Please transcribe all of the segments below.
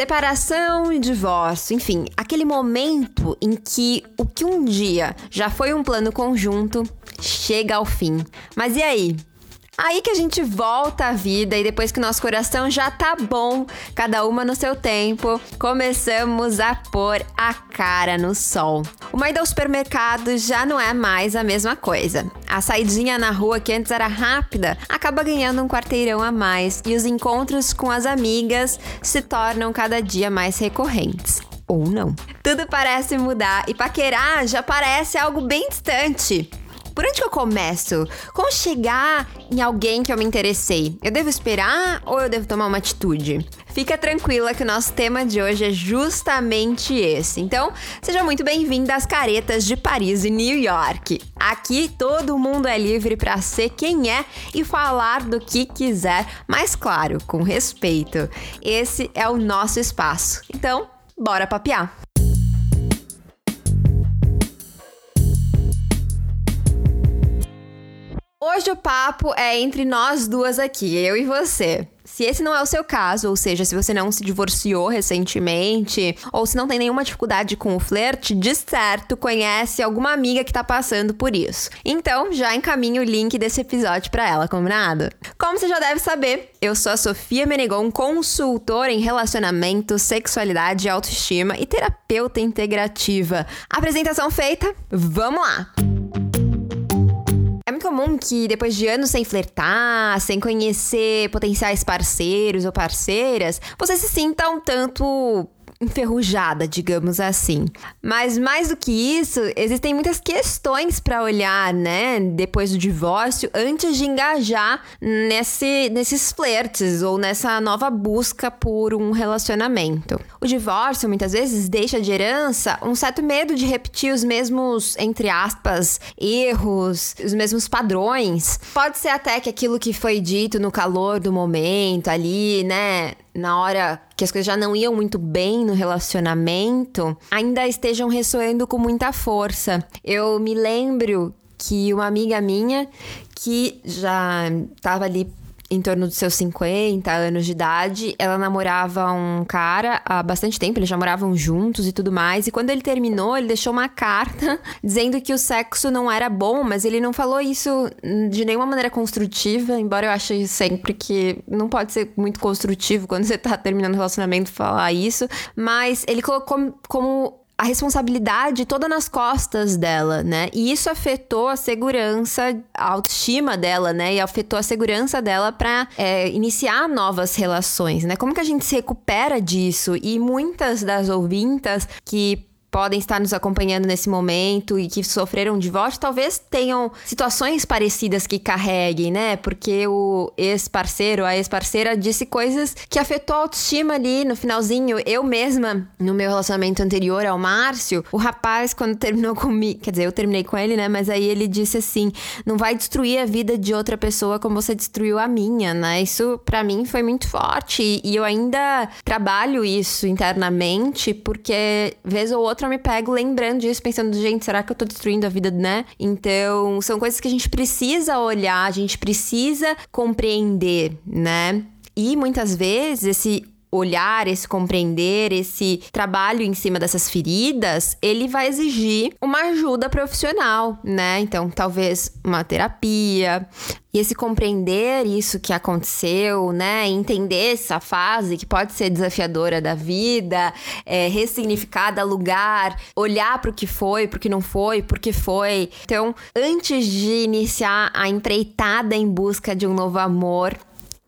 Separação e divórcio, enfim, aquele momento em que o que um dia já foi um plano conjunto chega ao fim. Mas e aí? Aí que a gente volta à vida e depois que nosso coração já tá bom, cada uma no seu tempo, começamos a pôr a cara no sol. Uma ida ao supermercado já não é mais a mesma coisa. A saidinha na rua que antes era rápida acaba ganhando um quarteirão a mais e os encontros com as amigas se tornam cada dia mais recorrentes ou não. Tudo parece mudar e paquerar já parece algo bem distante. Por onde que eu começo? Como chegar em alguém que eu me interessei? Eu devo esperar ou eu devo tomar uma atitude? Fica tranquila que o nosso tema de hoje é justamente esse. Então, seja muito bem-vindo às caretas de Paris e New York. Aqui todo mundo é livre para ser quem é e falar do que quiser, mas claro, com respeito. Esse é o nosso espaço. Então, bora papear. Hoje o papo é entre nós duas aqui, eu e você. Se esse não é o seu caso, ou seja, se você não se divorciou recentemente, ou se não tem nenhuma dificuldade com o flerte, de certo conhece alguma amiga que tá passando por isso. Então, já encaminho o link desse episódio para ela, combinado? Como você já deve saber, eu sou a Sofia Menegon, consultora em relacionamento, sexualidade, autoestima e terapeuta integrativa. Apresentação feita, vamos lá! Comum que depois de anos sem flertar, sem conhecer potenciais parceiros ou parceiras, você se sinta um tanto enferrujada, digamos assim. Mas mais do que isso, existem muitas questões para olhar, né, depois do divórcio, antes de engajar nesse, nesses flertes ou nessa nova busca por um relacionamento. O divórcio muitas vezes deixa de herança um certo medo de repetir os mesmos, entre aspas, erros, os mesmos padrões. Pode ser até que aquilo que foi dito no calor do momento ali, né, na hora que as coisas já não iam muito bem no relacionamento, ainda estejam ressoando com muita força. Eu me lembro que uma amiga minha que já estava ali em torno dos seus 50 anos de idade. Ela namorava um cara há bastante tempo, eles já moravam juntos e tudo mais. E quando ele terminou, ele deixou uma carta dizendo que o sexo não era bom, mas ele não falou isso de nenhuma maneira construtiva, embora eu ache sempre que não pode ser muito construtivo quando você tá terminando o relacionamento falar isso. Mas ele colocou como a responsabilidade toda nas costas dela, né? E isso afetou a segurança, a autoestima dela, né? E afetou a segurança dela para é, iniciar novas relações, né? Como que a gente se recupera disso? E muitas das ouvintas que podem estar nos acompanhando nesse momento e que sofreram divórcio, talvez tenham situações parecidas que carreguem, né? Porque o ex-parceiro, a ex-parceira disse coisas que afetou a autoestima ali no finalzinho. Eu mesma, no meu relacionamento anterior ao Márcio, o rapaz, quando terminou comigo, quer dizer, eu terminei com ele, né? Mas aí ele disse assim: não vai destruir a vida de outra pessoa como você destruiu a minha, né? Isso para mim foi muito forte e eu ainda trabalho isso internamente porque vez ou outra outra eu me pego lembrando disso, pensando, gente, será que eu tô destruindo a vida, né? Então, são coisas que a gente precisa olhar, a gente precisa compreender, né? E muitas vezes esse olhar, esse compreender, esse trabalho em cima dessas feridas, ele vai exigir uma ajuda profissional, né? Então, talvez uma terapia. E esse compreender isso que aconteceu, né? Entender essa fase que pode ser desafiadora da vida, é, ressignificar, dar lugar, olhar para o que foi, para o que não foi, por que foi. Então, antes de iniciar a empreitada em busca de um novo amor,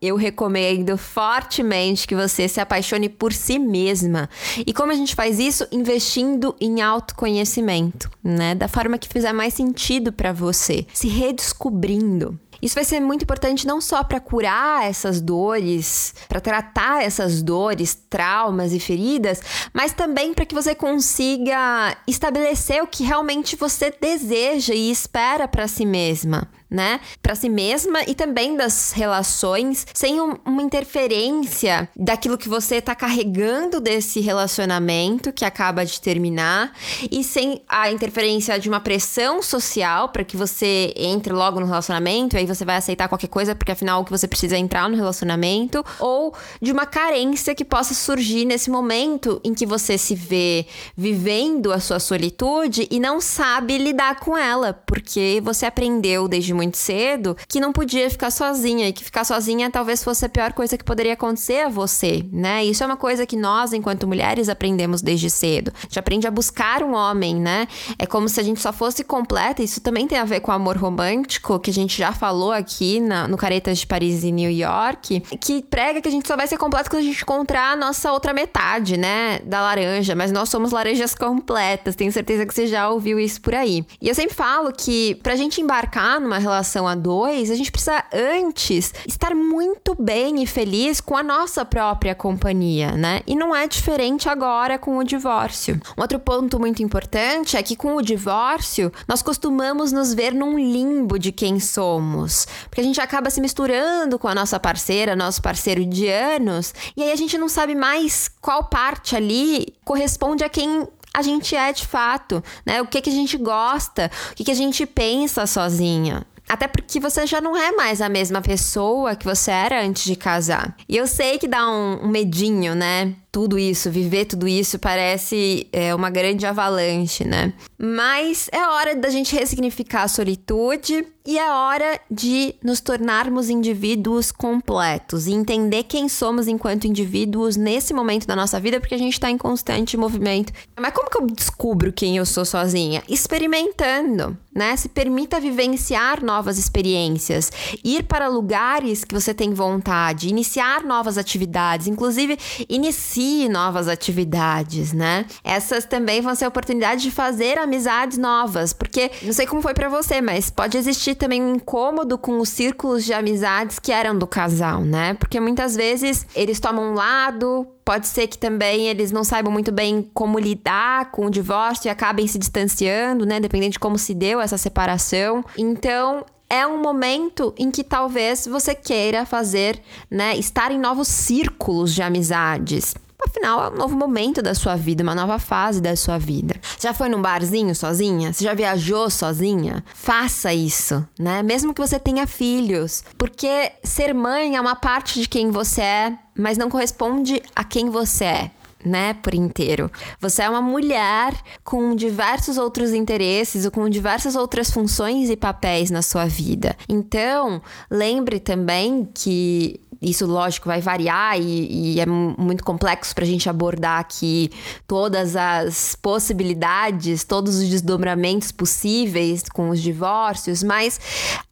eu recomendo fortemente que você se apaixone por si mesma. E como a gente faz isso? Investindo em autoconhecimento, né? Da forma que fizer mais sentido para você, se redescobrindo. Isso vai ser muito importante não só para curar essas dores, para tratar essas dores, traumas e feridas, mas também para que você consiga estabelecer o que realmente você deseja e espera para si mesma né, para si mesma e também das relações, sem um, uma interferência daquilo que você tá carregando desse relacionamento que acaba de terminar e sem a interferência de uma pressão social para que você entre logo no relacionamento e aí você vai aceitar qualquer coisa porque afinal o que você precisa é entrar no relacionamento ou de uma carência que possa surgir nesse momento em que você se vê vivendo a sua solitude e não sabe lidar com ela, porque você aprendeu desde muito cedo que não podia ficar sozinha e que ficar sozinha talvez fosse a pior coisa que poderia acontecer a você, né? Isso é uma coisa que nós, enquanto mulheres, aprendemos desde cedo. A gente aprende a buscar um homem, né? É como se a gente só fosse completa. Isso também tem a ver com o amor romântico, que a gente já falou aqui na, no Caretas de Paris e New York, que prega que a gente só vai ser completo quando a gente encontrar a nossa outra metade, né? Da laranja. Mas nós somos laranjas completas. Tenho certeza que você já ouviu isso por aí. E eu sempre falo que pra gente embarcar numa relação a dois, a gente precisa antes estar muito bem e feliz com a nossa própria companhia, né? E não é diferente agora com o divórcio. Um outro ponto muito importante é que com o divórcio, nós costumamos nos ver num limbo de quem somos, porque a gente acaba se misturando com a nossa parceira, nosso parceiro de anos, e aí a gente não sabe mais qual parte ali corresponde a quem a gente é de fato, né? O que, que a gente gosta, o que, que a gente pensa sozinha. Até porque você já não é mais a mesma pessoa que você era antes de casar. E eu sei que dá um, um medinho, né? Tudo isso, viver tudo isso parece é, uma grande avalanche, né? Mas é hora da gente ressignificar a solitude e é hora de nos tornarmos indivíduos completos e entender quem somos enquanto indivíduos nesse momento da nossa vida, porque a gente está em constante movimento. Mas como que eu descubro quem eu sou sozinha? Experimentando, né? Se permita vivenciar novas experiências, ir para lugares que você tem vontade, iniciar novas atividades, inclusive inicie inicie novas atividades, né? Essas também vão ser oportunidades de fazer amizades novas, porque não sei como foi para você, mas pode existir também um incômodo com os círculos de amizades que eram do casal, né? Porque muitas vezes eles tomam um lado, Pode ser que também eles não saibam muito bem como lidar com o divórcio e acabem se distanciando, né? Dependendo de como se deu essa separação. Então, é um momento em que talvez você queira fazer, né, estar em novos círculos de amizades. Afinal, é um novo momento da sua vida, uma nova fase da sua vida. Já foi num barzinho sozinha? Você já viajou sozinha? Faça isso, né? Mesmo que você tenha filhos. Porque ser mãe é uma parte de quem você é, mas não corresponde a quem você é né, por inteiro. Você é uma mulher com diversos outros interesses ou com diversas outras funções e papéis na sua vida. Então, lembre também que isso, lógico, vai variar e, e é muito complexo para a gente abordar aqui todas as possibilidades, todos os desdobramentos possíveis com os divórcios, mas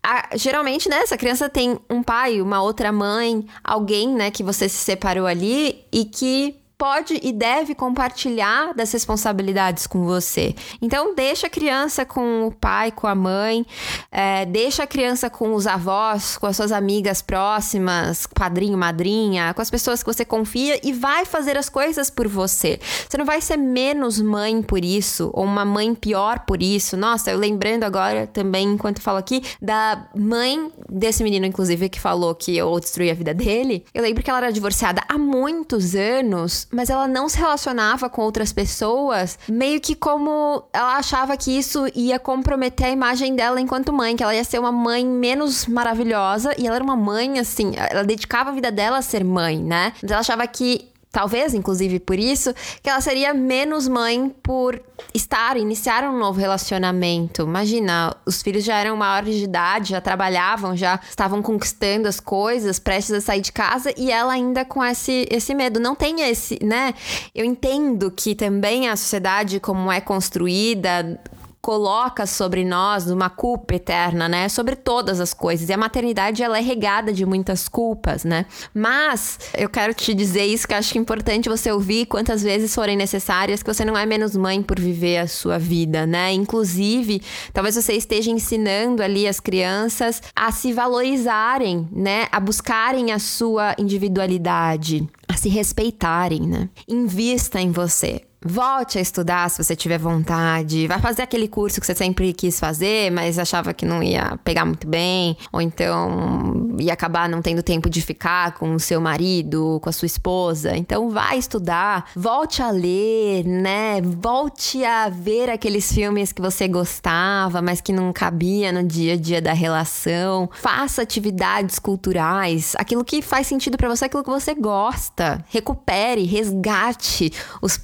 a, geralmente, né, essa criança tem um pai, uma outra mãe, alguém, né, que você se separou ali e que pode e deve compartilhar das responsabilidades com você. Então, deixa a criança com o pai, com a mãe, é, deixa a criança com os avós, com as suas amigas próximas, padrinho, madrinha, com as pessoas que você confia e vai fazer as coisas por você. Você não vai ser menos mãe por isso, ou uma mãe pior por isso. Nossa, eu lembrando agora também, enquanto falo aqui, da mãe desse menino, inclusive, que falou que eu destruí a vida dele. Eu lembro que ela era divorciada há muitos anos mas ela não se relacionava com outras pessoas, meio que como ela achava que isso ia comprometer a imagem dela enquanto mãe, que ela ia ser uma mãe menos maravilhosa e ela era uma mãe assim, ela dedicava a vida dela a ser mãe, né? Mas ela achava que talvez inclusive por isso, que ela seria menos mãe por estar, iniciar um novo relacionamento. Imagina, os filhos já eram maiores de idade, já trabalhavam, já estavam conquistando as coisas, prestes a sair de casa e ela ainda com esse, esse medo. Não tem esse, né? Eu entendo que também a sociedade, como é construída, coloca sobre nós uma culpa eterna, né? Sobre todas as coisas. E a maternidade ela é regada de muitas culpas, né? Mas eu quero te dizer isso que eu acho que é importante você ouvir quantas vezes forem necessárias que você não é menos mãe por viver a sua vida, né? Inclusive, talvez você esteja ensinando ali as crianças a se valorizarem, né? A buscarem a sua individualidade, a se respeitarem, né? Invista em você Volte a estudar se você tiver vontade. Vai fazer aquele curso que você sempre quis fazer, mas achava que não ia pegar muito bem, ou então ia acabar não tendo tempo de ficar com o seu marido, com a sua esposa. Então vai estudar, volte a ler, né? Volte a ver aqueles filmes que você gostava, mas que não cabia no dia a dia da relação. Faça atividades culturais, aquilo que faz sentido para você, aquilo que você gosta. Recupere, resgate os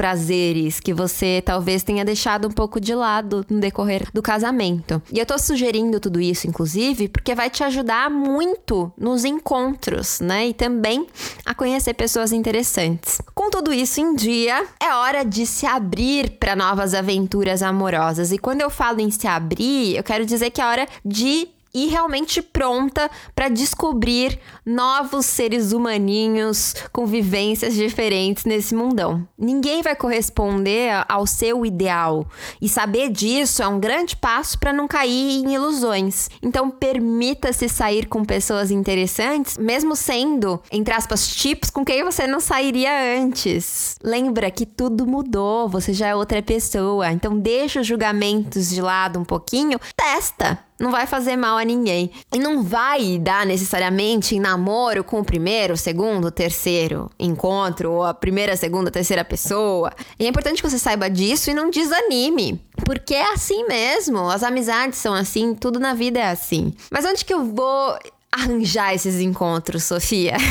que você talvez tenha deixado um pouco de lado no decorrer do casamento. E eu tô sugerindo tudo isso, inclusive, porque vai te ajudar muito nos encontros, né? E também a conhecer pessoas interessantes. Com tudo isso em dia, é hora de se abrir para novas aventuras amorosas. E quando eu falo em se abrir, eu quero dizer que é hora de e realmente pronta para descobrir novos seres humaninhos com vivências diferentes nesse mundão. Ninguém vai corresponder ao seu ideal e saber disso é um grande passo para não cair em ilusões. Então permita-se sair com pessoas interessantes, mesmo sendo, entre aspas, tipos com quem você não sairia antes. Lembra que tudo mudou, você já é outra pessoa. Então deixa os julgamentos de lado um pouquinho, testa não vai fazer mal a ninguém. E não vai dar necessariamente em namoro com o primeiro, segundo, terceiro encontro, ou a primeira, segunda, terceira pessoa. E é importante que você saiba disso e não desanime. Porque é assim mesmo. As amizades são assim, tudo na vida é assim. Mas onde que eu vou arranjar esses encontros, Sofia?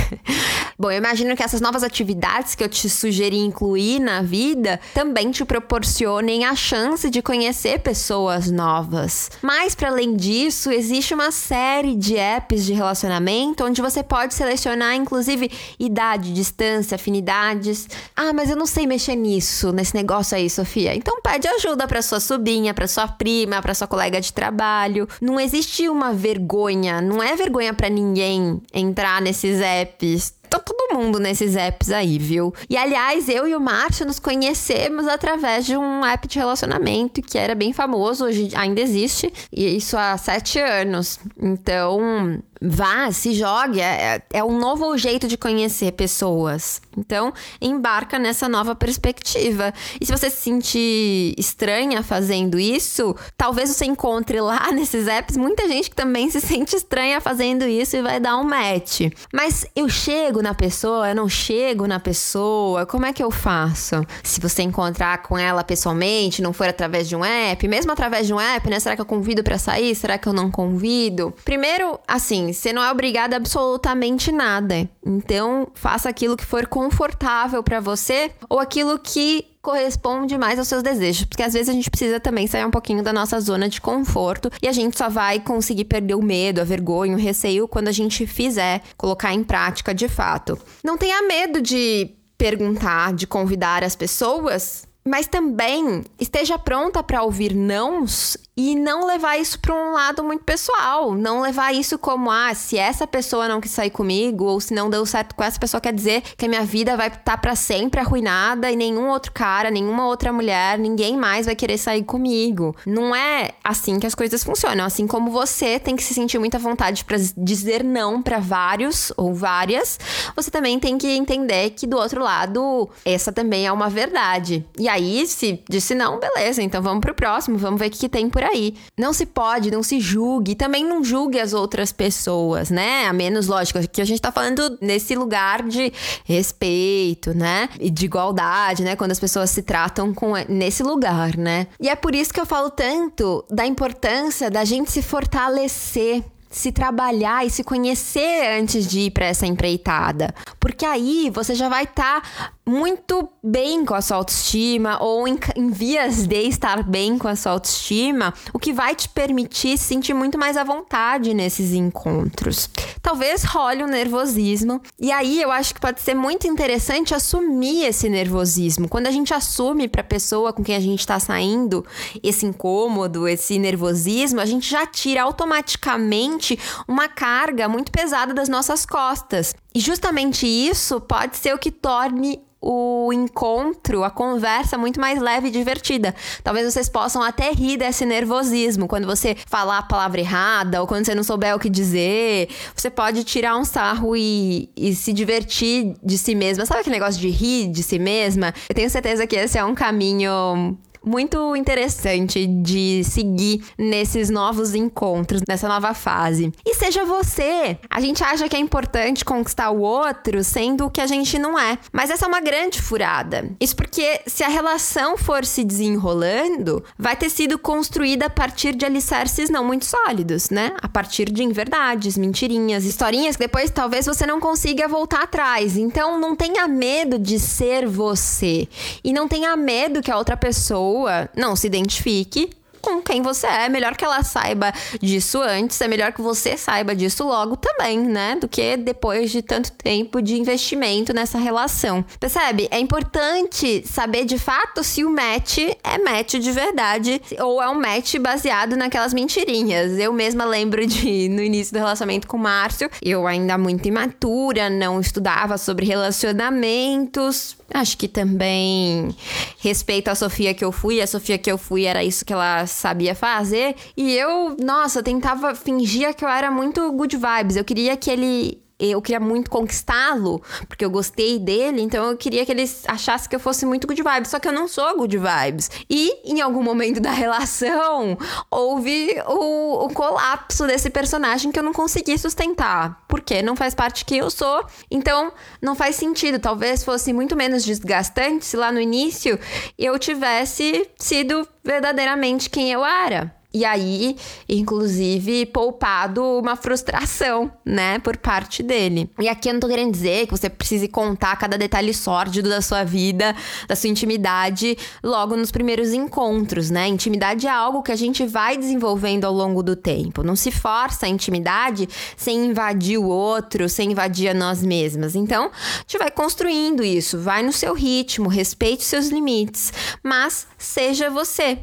Bom, eu imagino que essas novas atividades que eu te sugeri incluir na vida também te proporcionem a chance de conhecer pessoas novas. Mas para além disso, existe uma série de apps de relacionamento onde você pode selecionar inclusive idade, distância, afinidades. Ah, mas eu não sei mexer nisso, nesse negócio aí, Sofia. Então pede ajuda para sua sobrinha, para sua prima, para sua colega de trabalho. Não existe uma vergonha, não é vergonha para ninguém entrar nesses apps tá todo mundo nesses apps aí, viu? E aliás, eu e o Márcio nos conhecemos através de um app de relacionamento que era bem famoso, hoje ainda existe, e isso há sete anos. Então, vá, se jogue. É, é um novo jeito de conhecer pessoas. Então, embarca nessa nova perspectiva. E se você se sentir estranha fazendo isso, talvez você encontre lá nesses apps muita gente que também se sente estranha fazendo isso e vai dar um match. Mas eu chego na pessoa, eu não chego na pessoa, como é que eu faço? Se você encontrar com ela pessoalmente, não for através de um app, mesmo através de um app, né? Será que eu convido para sair? Será que eu não convido? Primeiro, assim, você não é obrigada a absolutamente nada. Então, faça aquilo que for confortável para você ou aquilo que corresponde mais aos seus desejos, porque às vezes a gente precisa também sair um pouquinho da nossa zona de conforto e a gente só vai conseguir perder o medo, a vergonha, o receio quando a gente fizer colocar em prática de fato. Não tenha medo de perguntar, de convidar as pessoas, mas também esteja pronta para ouvir nãos e não levar isso para um lado muito pessoal, não levar isso como ah, se essa pessoa não quis sair comigo ou se não deu certo com essa pessoa quer dizer que a minha vida vai estar tá para sempre arruinada e nenhum outro cara, nenhuma outra mulher, ninguém mais vai querer sair comigo. Não é assim que as coisas funcionam, assim como você tem que se sentir muita vontade para dizer não para vários ou várias, você também tem que entender que do outro lado essa também é uma verdade. E aí se disse não, beleza, então vamos pro próximo, vamos ver o que, que tem por aí. Não se pode, não se julgue. Também não julgue as outras pessoas, né? A menos, lógico, que a gente tá falando nesse lugar de respeito, né? E de igualdade, né? Quando as pessoas se tratam com nesse lugar, né? E é por isso que eu falo tanto da importância da gente se fortalecer se trabalhar e se conhecer antes de ir para essa empreitada. Porque aí você já vai estar tá muito bem com a sua autoestima ou em, em, vias de estar bem com a sua autoestima, o que vai te permitir se sentir muito mais à vontade nesses encontros. Talvez role um nervosismo, e aí eu acho que pode ser muito interessante assumir esse nervosismo. Quando a gente assume para a pessoa com quem a gente está saindo esse incômodo, esse nervosismo, a gente já tira automaticamente uma carga muito pesada das nossas costas. E justamente isso pode ser o que torne o encontro, a conversa muito mais leve e divertida. Talvez vocês possam até rir desse nervosismo quando você falar a palavra errada ou quando você não souber o que dizer. Você pode tirar um sarro e, e se divertir de si mesma. Sabe aquele negócio de rir de si mesma? Eu tenho certeza que esse é um caminho muito interessante de seguir nesses novos encontros, nessa nova fase. E seja você. A gente acha que é importante conquistar o outro, sendo que a gente não é. Mas essa é uma grande furada. Isso porque se a relação for se desenrolando, vai ter sido construída a partir de alicerces não muito sólidos, né? A partir de inverdades, mentirinhas, historinhas que depois talvez você não consiga voltar atrás. Então não tenha medo de ser você. E não tenha medo que a outra pessoa não se identifique com quem você é. É melhor que ela saiba disso antes, é melhor que você saiba disso logo também, né? Do que depois de tanto tempo de investimento nessa relação. Percebe? É importante saber de fato se o match é match de verdade ou é um match baseado naquelas mentirinhas. Eu mesma lembro de, no início do relacionamento com o Márcio, eu ainda muito imatura, não estudava sobre relacionamentos. Acho que também respeito a Sofia que eu fui, a Sofia que eu fui era isso que ela sabia fazer. E eu, nossa, tentava fingir que eu era muito good vibes. Eu queria que ele eu queria muito conquistá-lo, porque eu gostei dele, então eu queria que ele achasse que eu fosse muito good vibes, só que eu não sou good vibes. E em algum momento da relação, houve o, o colapso desse personagem que eu não consegui sustentar, porque não faz parte que eu sou, então não faz sentido. Talvez fosse muito menos desgastante se lá no início eu tivesse sido verdadeiramente quem eu era. E aí, inclusive, poupado uma frustração, né, por parte dele. E aqui eu não tô querendo dizer que você precise contar cada detalhe sórdido da sua vida, da sua intimidade, logo nos primeiros encontros, né? Intimidade é algo que a gente vai desenvolvendo ao longo do tempo. Não se força a intimidade sem invadir o outro, sem invadir a nós mesmas. Então, a gente vai construindo isso, vai no seu ritmo, respeite seus limites, mas seja você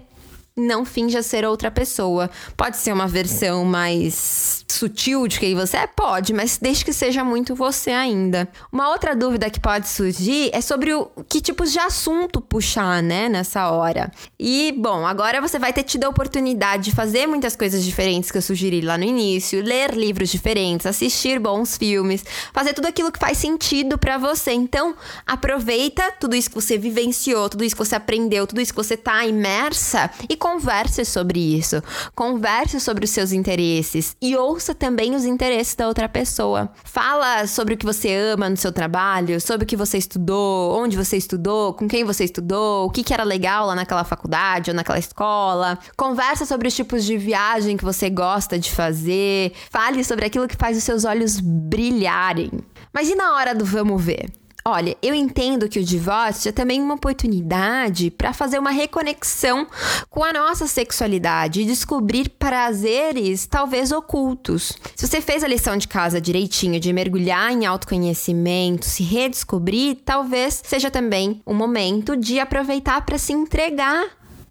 não finja ser outra pessoa. Pode ser uma versão mais sutil de quem você é? Pode, mas desde que seja muito você ainda. Uma outra dúvida que pode surgir é sobre o que tipos de assunto puxar, né, nessa hora. E, bom, agora você vai ter tido a oportunidade de fazer muitas coisas diferentes que eu sugeri lá no início, ler livros diferentes, assistir bons filmes, fazer tudo aquilo que faz sentido para você. Então, aproveita tudo isso que você vivenciou, tudo isso que você aprendeu, tudo isso que você tá imersa e converse sobre isso. Converse sobre os seus interesses e ouça também os interesses da outra pessoa. Fala sobre o que você ama no seu trabalho, sobre o que você estudou, onde você estudou, com quem você estudou, o que, que era legal lá naquela faculdade ou naquela escola. Conversa sobre os tipos de viagem que você gosta de fazer. Fale sobre aquilo que faz os seus olhos brilharem. Mas e na hora do vamos ver? Olha, eu entendo que o divórcio é também uma oportunidade para fazer uma reconexão com a nossa sexualidade e descobrir prazeres talvez ocultos. Se você fez a lição de casa direitinho, de mergulhar em autoconhecimento, se redescobrir, talvez seja também o momento de aproveitar para se entregar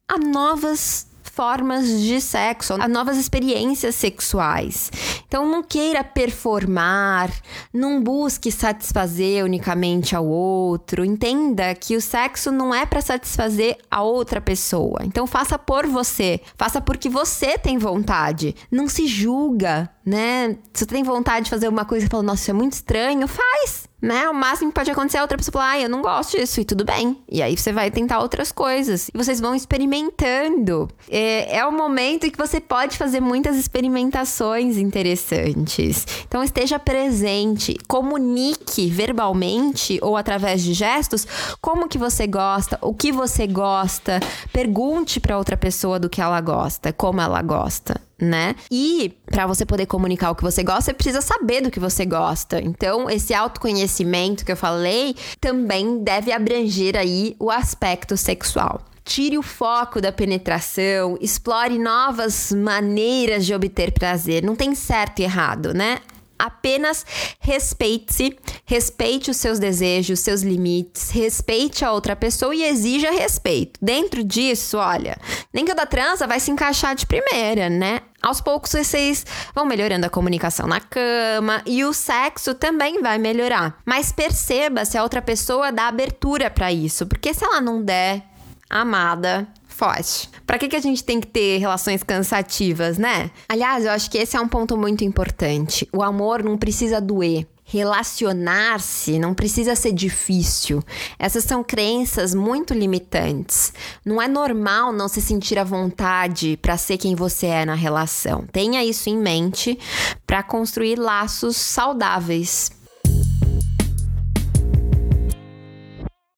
a novas formas de sexo, a novas experiências sexuais. Então não queira performar, não busque satisfazer unicamente ao outro. Entenda que o sexo não é para satisfazer a outra pessoa. Então faça por você, faça porque você tem vontade. Não se julga, né? Se você tem vontade de fazer uma coisa e fala, nossa, isso é muito estranho, faz né? O máximo que pode acontecer é outra pessoa falar, ah, eu não gosto disso, e tudo bem. E aí você vai tentar outras coisas. E vocês vão experimentando. É, é o momento em que você pode fazer muitas experimentações interessantes. Então esteja presente, comunique verbalmente ou através de gestos como que você gosta, o que você gosta. Pergunte para outra pessoa do que ela gosta, como ela gosta né? E para você poder comunicar o que você gosta, você precisa saber do que você gosta. Então, esse autoconhecimento que eu falei também deve abranger aí o aspecto sexual. Tire o foco da penetração, explore novas maneiras de obter prazer. Não tem certo e errado, né? Apenas respeite-se, respeite os seus desejos, seus limites, respeite a outra pessoa e exija respeito. Dentro disso, olha, nem que o da trança vai se encaixar de primeira, né? Aos poucos vocês vão melhorando a comunicação na cama e o sexo também vai melhorar. Mas perceba se a outra pessoa dá abertura para isso, porque se ela não der, amada, foge. Pra que, que a gente tem que ter relações cansativas, né? Aliás, eu acho que esse é um ponto muito importante. O amor não precisa doer. Relacionar-se não precisa ser difícil. Essas são crenças muito limitantes. Não é normal não se sentir à vontade para ser quem você é na relação. Tenha isso em mente para construir laços saudáveis.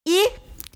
E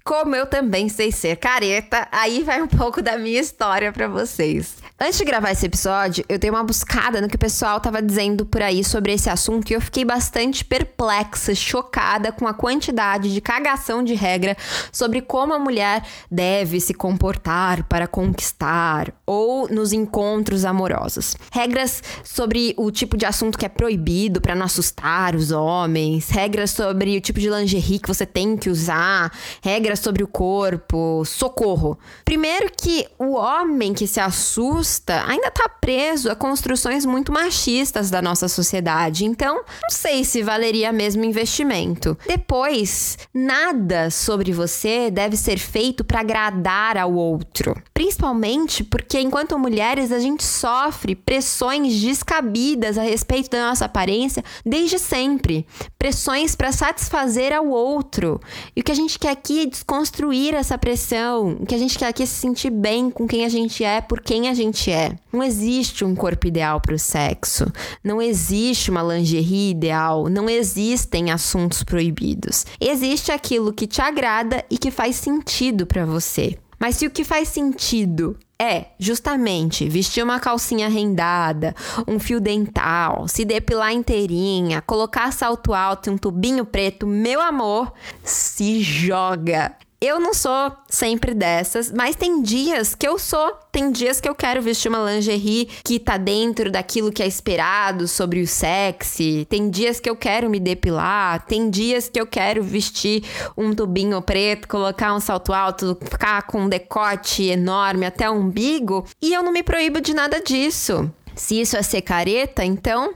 como eu também sei ser careta, aí vai um pouco da minha história para vocês. Antes de gravar esse episódio, eu dei uma buscada no que o pessoal tava dizendo por aí sobre esse assunto e eu fiquei bastante perplexa, chocada com a quantidade de cagação de regra sobre como a mulher deve se comportar para conquistar ou nos encontros amorosos. Regras sobre o tipo de assunto que é proibido para não assustar os homens, regras sobre o tipo de lingerie que você tem que usar, regras sobre o corpo, socorro. Primeiro que o homem que se assusta ainda tá preso a construções muito machistas da nossa sociedade. Então, não sei se valeria mesmo investimento. Depois, nada sobre você deve ser feito para agradar ao outro. Principalmente porque enquanto mulheres a gente sofre pressões descabidas a respeito da nossa aparência desde sempre, pressões para satisfazer ao outro. E o que a gente quer aqui é desconstruir essa pressão. O que a gente quer aqui é se sentir bem com quem a gente é, por quem a gente é. Não existe um corpo ideal para o sexo. Não existe uma lingerie ideal. Não existem assuntos proibidos. Existe aquilo que te agrada e que faz sentido para você. Mas se o que faz sentido é justamente vestir uma calcinha rendada, um fio dental, se depilar inteirinha, colocar salto alto e um tubinho preto, meu amor, se joga. Eu não sou sempre dessas, mas tem dias que eu sou. Tem dias que eu quero vestir uma lingerie que tá dentro daquilo que é esperado sobre o sexy. Tem dias que eu quero me depilar. Tem dias que eu quero vestir um tubinho preto, colocar um salto alto, ficar com um decote enorme até o umbigo. E eu não me proíbo de nada disso. Se isso é ser careta, então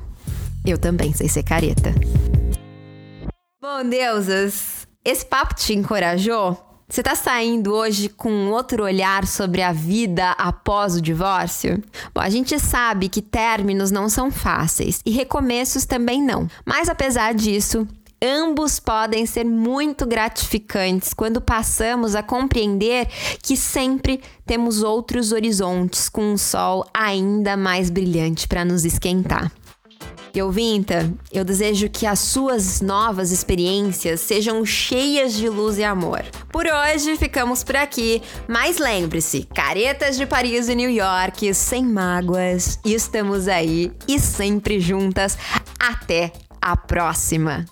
eu também sei ser careta. Bom, deusas, esse papo te encorajou? Você tá saindo hoje com outro olhar sobre a vida após o divórcio? Bom, a gente sabe que términos não são fáceis e recomeços também não. Mas apesar disso, ambos podem ser muito gratificantes quando passamos a compreender que sempre temos outros horizontes com um sol ainda mais brilhante para nos esquentar. E ouvinta, eu desejo que as suas novas experiências sejam cheias de luz e amor. Por hoje ficamos por aqui, mas lembre-se, caretas de Paris e New York, sem mágoas, estamos aí e sempre juntas. Até a próxima!